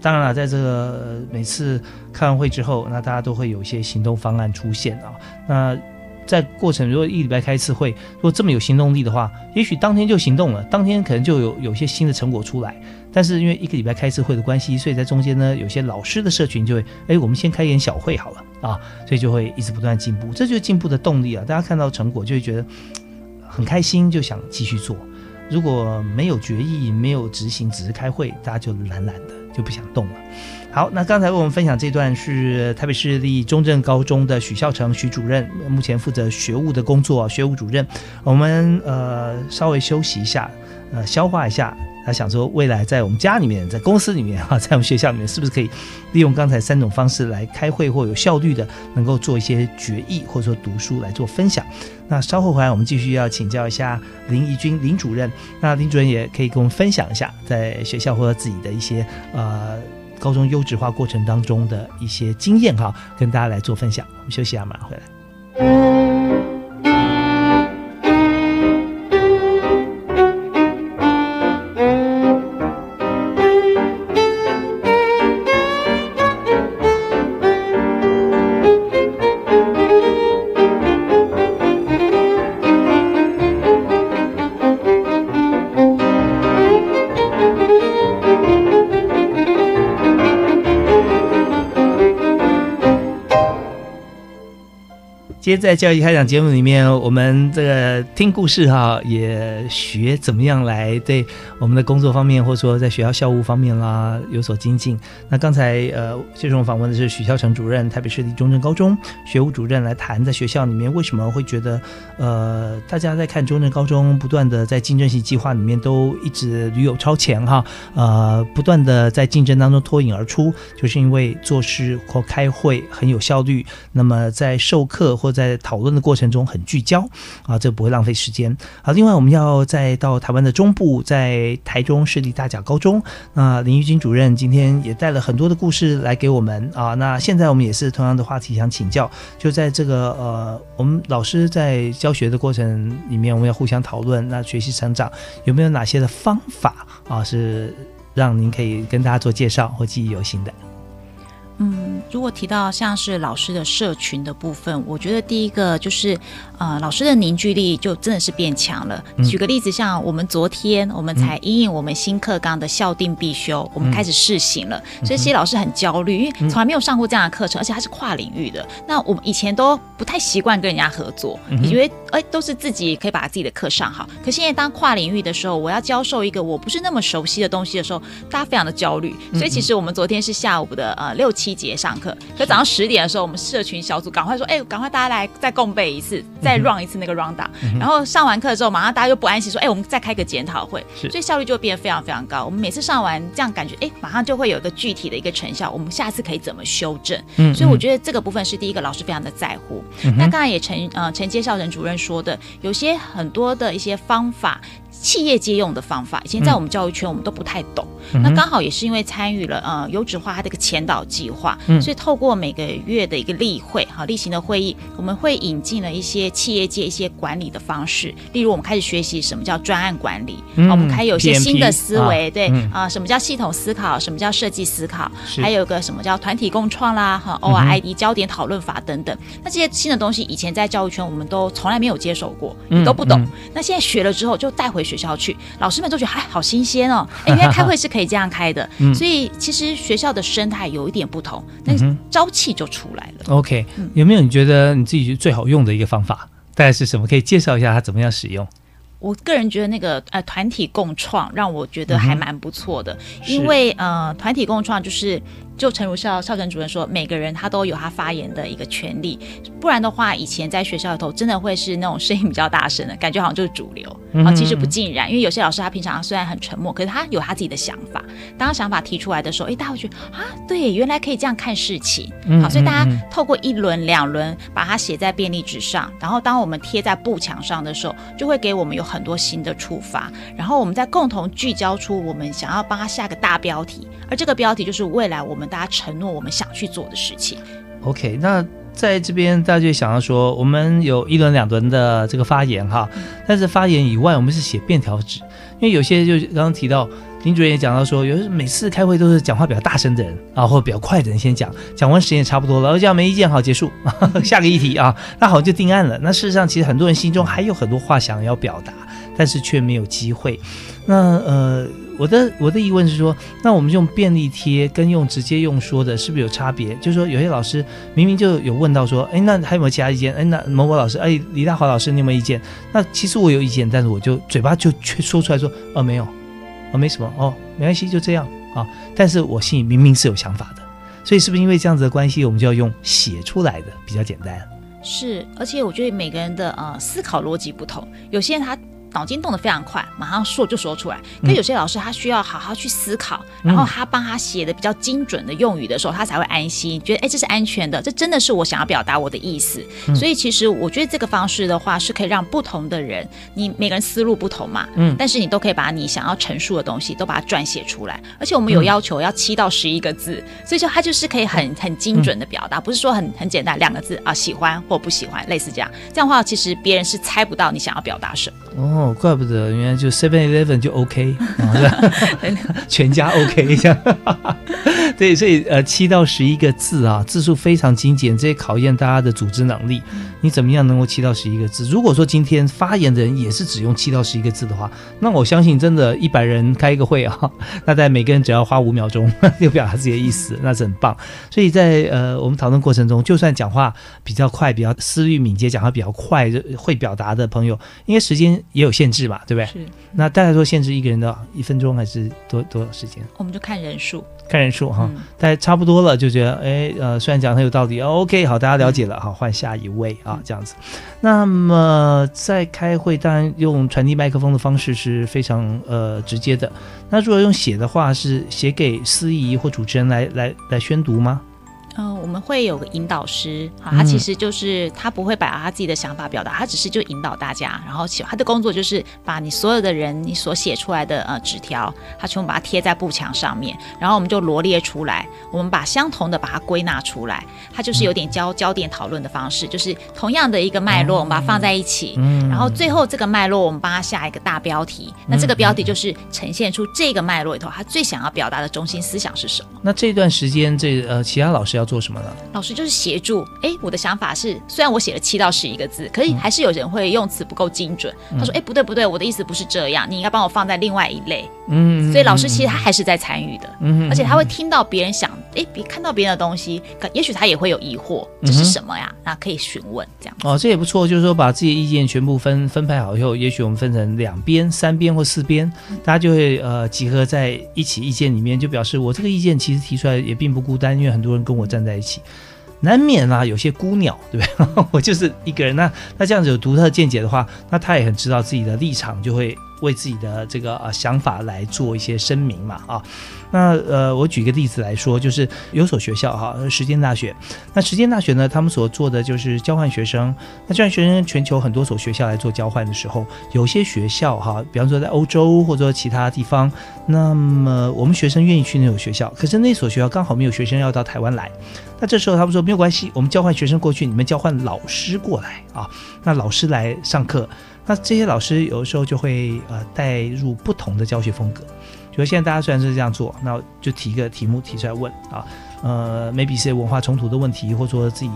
当然了，在这个每次开完会之后，那大家都会有一些行动方案出现啊。那在过程，如果一礼拜开一次会，如果这么有行动力的话，也许当天就行动了，当天可能就有有些新的成果出来。但是因为一个礼拜开一次会的关系，所以在中间呢，有些老师的社群就会，哎，我们先开一点小会好了啊，所以就会一直不断进步，这就是进步的动力啊！大家看到成果就会觉得 很开心，就想继续做。如果没有决议、没有执行，只是开会，大家就懒懒的，就不想动了。好，那刚才为我们分享这段是台北市立中正高中的许孝成许主任，目前负责学务的工作，学务主任。我们呃稍微休息一下，呃消化一下。他想说，未来在我们家里面，在公司里面哈，在我们学校里面，是不是可以利用刚才三种方式来开会，或有效率的能够做一些决议，或者说读书来做分享？那稍后回来，我们继续要请教一下林怡君林主任。那林主任也可以跟我们分享一下，在学校或者自己的一些呃高中优质化过程当中的一些经验哈，跟大家来做分享。我们休息一下，马上回来。在教育开讲节目里面，我们这个听故事哈，也学怎么样来对我们的工作方面，或者说在学校校务方面啦有所精进。那刚才呃，接受访问的是许孝成主任，台北市立中正高中学务主任来谈，在学校里面为什么会觉得呃，大家在看中正高中不断的在竞争性计划里面都一直屡有超前哈，呃，不断的在竞争当中脱颖而出，就是因为做事或开会很有效率。那么在授课或在在讨论的过程中很聚焦啊，这不会浪费时间。好，另外我们要再到台湾的中部，在台中市立大甲高中，那林玉君主任今天也带了很多的故事来给我们啊。那现在我们也是同样的话题想请教，就在这个呃，我们老师在教学的过程里面，我们要互相讨论，那学习成长有没有哪些的方法啊，是让您可以跟大家做介绍或记忆犹新的？嗯，如果提到像是老师的社群的部分，我觉得第一个就是，呃，老师的凝聚力就真的是变强了。举个例子，像我们昨天我们才因应我们新课纲的校定必修，我们开始试行了，所以其实老师很焦虑，因为从来没有上过这样的课程，而且它是跨领域的。那我们以前都不太习惯跟人家合作，以为哎都是自己可以把自己的课上好。可现在当跨领域的时候，我要教授一个我不是那么熟悉的东西的时候，大家非常的焦虑。所以其实我们昨天是下午的呃六七。七节上课，可早上十点的时候，我们社群小组赶快说：“哎，赶快大家来再共背一次，再 run 一次那个 round。”然后上完课之后，马上大家就不安心说：“哎，我们再开个检讨会。”所以效率就会变得非常非常高。我们每次上完这样感觉，哎，马上就会有一个具体的一个成效。我们下次可以怎么修正？所以我觉得这个部分是第一个，老师非常的在乎。那刚才也陈呃陈介绍人主任说的，有些很多的一些方法。企业借用的方法，以前在我们教育圈我们都不太懂。那刚好也是因为参与了呃优质化它的一个前导计划，所以透过每个月的一个例会哈例行的会议，我们会引进了一些企业界一些管理的方式。例如我们开始学习什么叫专案管理，我们开始有些新的思维，对啊，什么叫系统思考，什么叫设计思考，还有个什么叫团体共创啦哈 O R I D 焦点讨论法等等。那这些新的东西以前在教育圈我们都从来没有接受过，也都不懂。那现在学了之后就带回。学校去，老师们都觉得哎，好新鲜哦！哎，原来开会是可以这样开的，所以其实学校的生态有一点不同，那朝气就出来了。OK，有没有你觉得你自己最好用的一个方法？大概是什么？可以介绍一下它怎么样使用？我个人觉得那个呃团体共创让我觉得还蛮不错的，因为呃团体共创就是。就陈如校校长主任说，每个人他都有他发言的一个权利，不然的话，以前在学校里头真的会是那种声音比较大声的感觉，好像就是主流啊。其实不尽然，因为有些老师他平常虽然很沉默，可是他有他自己的想法。当他想法提出来的时候，哎，大家会觉得啊，对，原来可以这样看事情。好，所以大家透过一轮两轮把它写在便利纸上，然后当我们贴在布墙上的时候，就会给我们有很多新的触发。然后我们再共同聚焦出我们想要帮他下个大标题，而这个标题就是未来我们。大家承诺我们想去做的事情。OK，那在这边大家就想要说，我们有一轮两轮的这个发言哈，但是发言以外，我们是写便条纸，因为有些就刚刚提到林主任也讲到说，有每次开会都是讲话比较大声的人啊，或者比较快的人先讲，讲完时间也差不多了，而且没意见好结束，下个议题啊，那好像就定案了。那事实上，其实很多人心中还有很多话想要表达，但是却没有机会。那呃。我的我的疑问是说，那我们用便利贴跟用直接用说的，是不是有差别？就是说，有些老师明明就有问到说，哎，那还有没有其他意见？哎，那某某老师，哎，李大华老师，你有没有意见？那其实我有意见，但是我就嘴巴就却说出来说，哦，没有，哦，没什么，哦，没关系，就这样啊。但是我心里明明是有想法的，所以是不是因为这样子的关系，我们就要用写出来的比较简单？是，而且我觉得每个人的呃思考逻辑不同，有些人他。脑筋动得非常快，马上说就说出来。可有些老师他需要好好去思考，然后他帮他写的比较精准的用语的时候，他才会安心，觉得哎这是安全的，这真的是我想要表达我的意思。所以其实我觉得这个方式的话，是可以让不同的人，你每个人思路不同嘛，嗯，但是你都可以把你想要陈述的东西都把它撰写出来。而且我们有要求要七到十一个字，所以就他就是可以很很精准的表达，不是说很很简单两个字啊喜欢或不喜欢，类似这样。这样的话，其实别人是猜不到你想要表达什么。哦。哦，怪不得，原来就 Seven Eleven 就 OK，全家 OK 这样。对，所以呃，七到十一个字啊，字数非常精简，这也考验大家的组织能力。你怎么样能够七到十一个字？如果说今天发言的人也是只用七到十一个字的话，那我相信真的，一百人开一个会啊，那在每个人只要花五秒钟就表达自己的意思，那是很棒。所以在呃我们讨论过程中，就算讲话比较快、比较思虑敏捷、讲话比较快、会表达的朋友，因为时间也有限制吧？对不对？是。那大概说限制一个人的一分钟还是多多少时间？我们就看人数。看人数哈，大家差不多了，就觉得哎呃，虽然讲很有道理，OK，好，大家了解了哈，换下一位啊，这样子。那么在开会，当然用传递麦克风的方式是非常呃直接的。那如果用写的话，是写给司仪或主持人来来来宣读吗？嗯，我们会有个引导师啊，他其实就是他不会把他自己的想法表达，他只是就引导大家，然后他的工作就是把你所有的人你所写出来的呃纸条，他全部把它贴在布墙上面，然后我们就罗列出来，我们把相同的把它归纳出来，它就是有点焦焦点讨论的方式，就是同样的一个脉络，我们把它放在一起，然后最后这个脉络我们帮他下一个大标题，那这个标题就是呈现出这个脉络里头他最想要表达的中心思想是什么。那这段时间这呃其他老师要。做什么呢？老师就是协助。哎，我的想法是，虽然我写了七到十一个字，可是还是有人会用词不够精准。他说：“哎，不对不对，我的意思不是这样，你应该帮我放在另外一类。”嗯，所以老师其实他还是在参与的，嗯，而且他会听到别人想，哎，别看到别人的东西，可也许他也会有疑惑，这是什么呀？那可以询问这样。哦，这也不错，就是说把自己的意见全部分分配好以后，也许我们分成两边、三边或四边，大家就会呃集合在一起意见里面，就表示我这个意见其实提出来也并不孤单，因为很多人跟我站在一起。难免啊，有些孤鸟，对不对？我就是一个人。那那这样子有独特见解的话，那他也很知道自己的立场，就会为自己的这个呃想法来做一些声明嘛，啊。那呃，我举个例子来说，就是有所学校哈，实践大学。那实践大学呢，他们所做的就是交换学生。那交换学生，全球很多所学校来做交换的时候，有些学校哈，比方说在欧洲或者其他地方，那么我们学生愿意去那所学校，可是那所学校刚好没有学生要到台湾来。那这时候他们说没有关系，我们交换学生过去，你们交换老师过来啊。那老师来上课，那这些老师有时候就会呃带入不同的教学风格。比如现在大家虽然是这样做，那就提一个题目提出来问啊，呃，maybe 是文化冲突的问题，或者说自己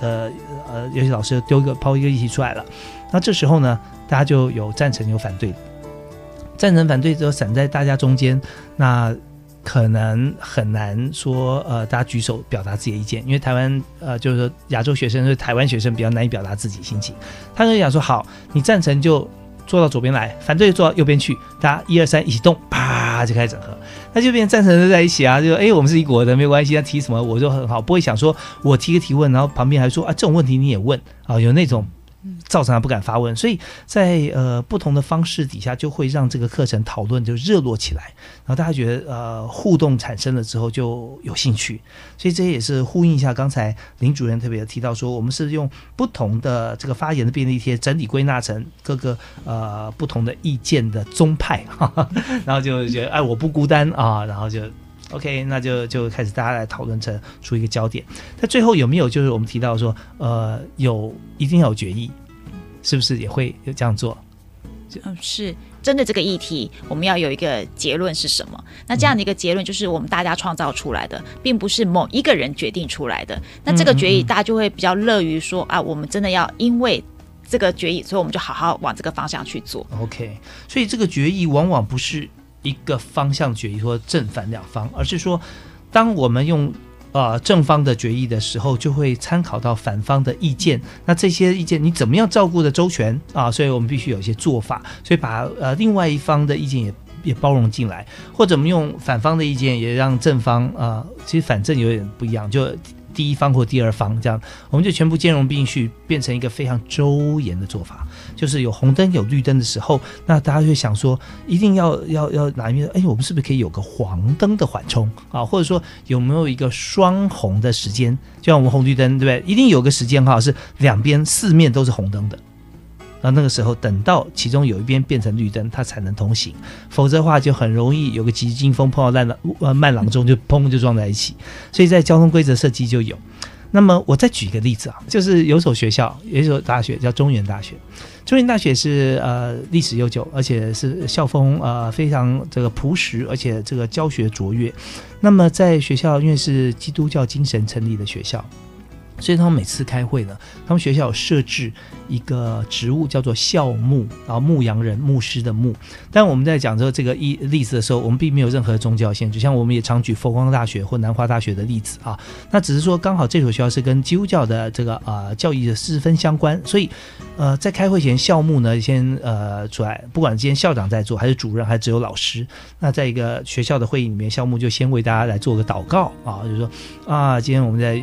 的呃，有些老师丢一个抛一个议题出来了，那这时候呢，大家就有赞成有反对，赞成反对之后散在大家中间，那可能很难说呃，大家举手表达自己的意见，因为台湾呃，就是说亚洲学生是台湾学生比较难以表达自己心情，他就想说好，你赞成就。坐到左边来，反对坐到右边去，大家一二三一起动，啪就开始整合，那就变成赞成的在一起啊，就哎我们是一国的没关系，他提什么我就很好，不会想说我提个提问，然后旁边还说啊这种问题你也问啊，有那种。造成他不敢发问，所以在呃不同的方式底下，就会让这个课程讨论就热络起来，然后大家觉得呃互动产生了之后就有兴趣，所以这也是呼应一下刚才林主任特别提到说，我们是用不同的这个发言的便利贴整理归纳成各个呃不同的意见的宗派，然后就觉得哎我不孤单啊，然后就。OK，那就就开始大家来讨论成出一个焦点。那最后有没有就是我们提到说，呃，有一定要有决议，是不是也会有这样做？嗯，是针对这个议题，我们要有一个结论是什么？那这样的一个结论就是我们大家创造出来的，并不是某一个人决定出来的。那这个决议大家就会比较乐于说啊，我们真的要因为这个决议，所以我们就好好往这个方向去做。OK，所以这个决议往往不是。一个方向决议，说正反两方，而是说，当我们用呃正方的决议的时候，就会参考到反方的意见。那这些意见你怎么样照顾的周全啊？所以我们必须有一些做法，所以把呃另外一方的意见也也包容进来，或者我们用反方的意见也让正方啊，其实反正有点不一样，就。第一方或第二方，这样我们就全部兼容并蓄，变成一个非常周延的做法。就是有红灯有绿灯的时候，那大家就想说，一定要要要哪一面？哎，我们是不是可以有个黄灯的缓冲啊？或者说有没有一个双红的时间？就像我们红绿灯，对不对？一定有个时间哈，是两边四面都是红灯的。那那个时候，等到其中有一边变成绿灯，它才能通行，否则的话就很容易有个急惊风碰到烂了呃慢郎中就砰就撞在一起。所以在交通规则设计就有。那么我再举一个例子啊，就是有所学校，有一所大学叫中原大学。中原大学是呃历史悠久，而且是校风呃非常这个朴实，而且这个教学卓越。那么在学校，因为是基督教精神成立的学校。所以他们每次开会呢，他们学校有设置一个职务叫做校牧，然后牧羊人、牧师的牧。但我们在讲这这个一例子的时候，我们并没有任何宗教限制，像我们也常举佛光大学或南华大学的例子啊。那只是说刚好这所学校是跟基督教的这个呃教育的十分相关，所以呃在开会前，校牧呢先呃出来，不管今天校长在做还是主任，还是只有老师，那在一个学校的会议里面，校牧就先为大家来做个祷告啊，就说啊，今天我们在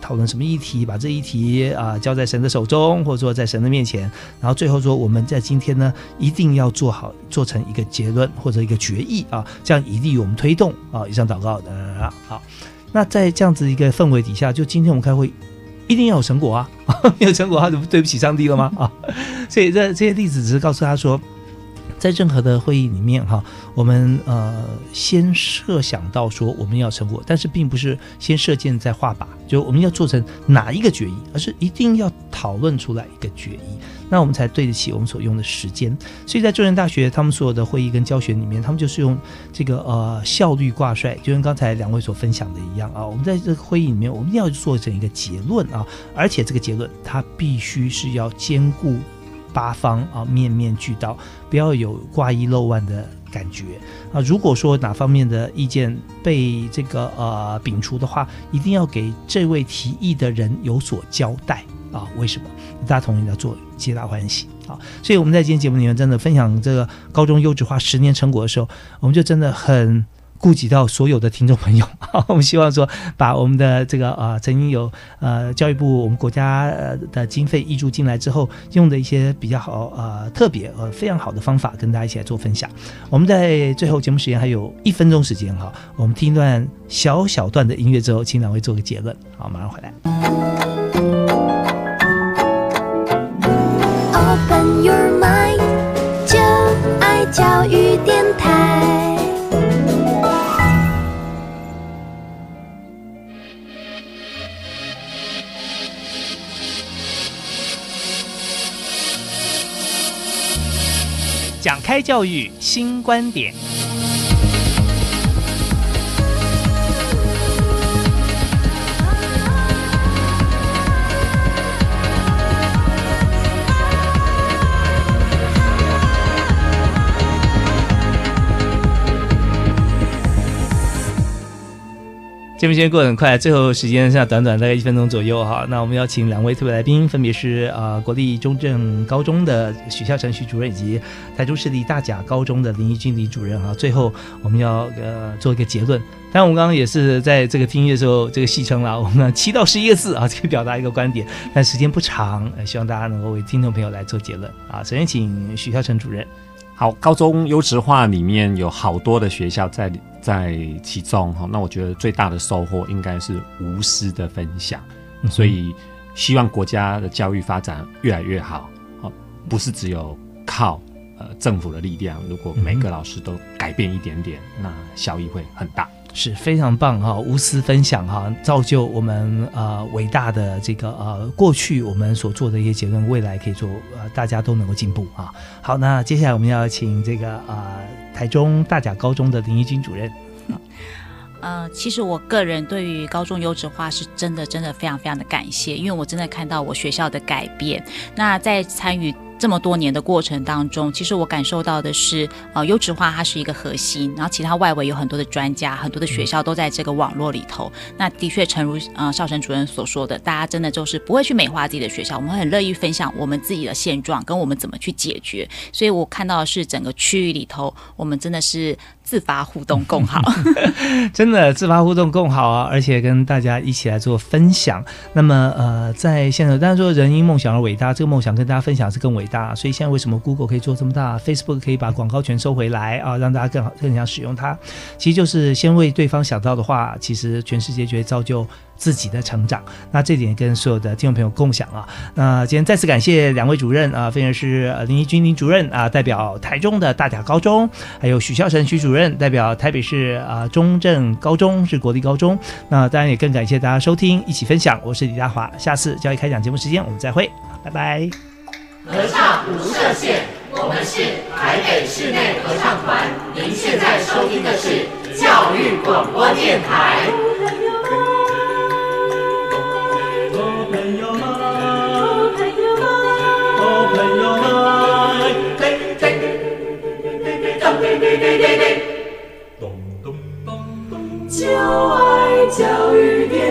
讨论什么议题。题把这一题啊交在神的手中，或者说在神的面前，然后最后说我们在今天呢一定要做好做成一个结论或者一个决议啊，这样以利于我们推动啊。以上祷告的好，那在这样子一个氛围底下，就今天我们开会一定要有成果啊，没有成果他就对不起上帝了吗？啊，所以这这些例子只是告诉他说。在任何的会议里面，哈，我们呃先设想到说我们要成果，但是并不是先射箭再画靶，就我们要做成哪一个决议，而是一定要讨论出来一个决议，那我们才对得起我们所用的时间。所以在中原大学，他们所有的会议跟教学里面，他们就是用这个呃效率挂帅，就跟刚才两位所分享的一样啊。我们在这个会议里面，我们要做成一个结论啊，而且这个结论它必须是要兼顾。八方啊，面面俱到，不要有挂一漏万的感觉啊！如果说哪方面的意见被这个呃摒除的话，一定要给这位提议的人有所交代啊！为什么？大家同意要做，皆大欢喜啊！所以我们在今天节目里面真的分享这个高中优质化十年成果的时候，我们就真的很。顾及到所有的听众朋友，我们希望说把我们的这个呃曾经有呃教育部我们国家的经费挹注进来之后，用的一些比较好呃特别呃非常好的方法，跟大家一起来做分享。我们在最后节目时间还有一分钟时间哈，我们听一段小小段的音乐之后，请两位做个结论。好，马上回来。Open your mind，就爱教育讲开教育新观点。节目时间过得很快，最后时间剩下短短大概一分钟左右哈。那我们邀请两位特别来宾，分别是啊国立中正高中的许孝成许主任，以及台中市立大甲高中的林义君李主任哈。最后我们要呃做一个结论。当然我们刚刚也是在这个听音乐的时候，这个戏称了我们七到十一个字啊，可以表达一个观点，但时间不长，希望大家能够为听众朋友来做结论啊。首先请许孝成主任。好，高中优质化里面有好多的学校在在其中哈，那我觉得最大的收获应该是无私的分享，所以希望国家的教育发展越来越好，好不是只有靠呃政府的力量，如果每个老师都改变一点点，那效益会很大。是非常棒哈，无私分享哈，造就我们呃伟大的这个呃过去我们所做的一些结论，未来可以做呃大家都能够进步啊。好，那接下来我们要请这个呃台中大甲高中的林义君主任。呃，其实我个人对于高中优质化是真的真的非常非常的感谢，因为我真的看到我学校的改变。那在参与。这么多年的过程当中，其实我感受到的是，呃，优质化它是一个核心，然后其他外围有很多的专家、很多的学校都在这个网络里头。那的确，诚如呃少成主任所说的，大家真的就是不会去美化自己的学校，我们很乐意分享我们自己的现状跟我们怎么去解决。所以我看到的是整个区域里头，我们真的是。自发互动更好，真的自发互动更好啊！而且跟大家一起来做分享。那么，呃，在现在，当然说人因梦想而伟大，这个梦想跟大家分享是更伟大。所以现在为什么 Google 可以做这么大，Facebook 可以把广告权收回来啊，让大家更好更想使用它？其实就是先为对方想到的话，其实全世界就会造就。自己的成长，那这点跟所有的听众朋友共享啊。那今天再次感谢两位主任啊，分别是林一军林主任啊，代表台中的大甲高中，还有许孝成许主任代表台北市啊中正高中是国立高中。那当然也更感谢大家收听，一起分享。我是李大华，下次教育开讲节目时间我们再会，拜拜。合唱无设限，我们是台北室内合唱团。您现在收听的是教育广播电台。就爱教育电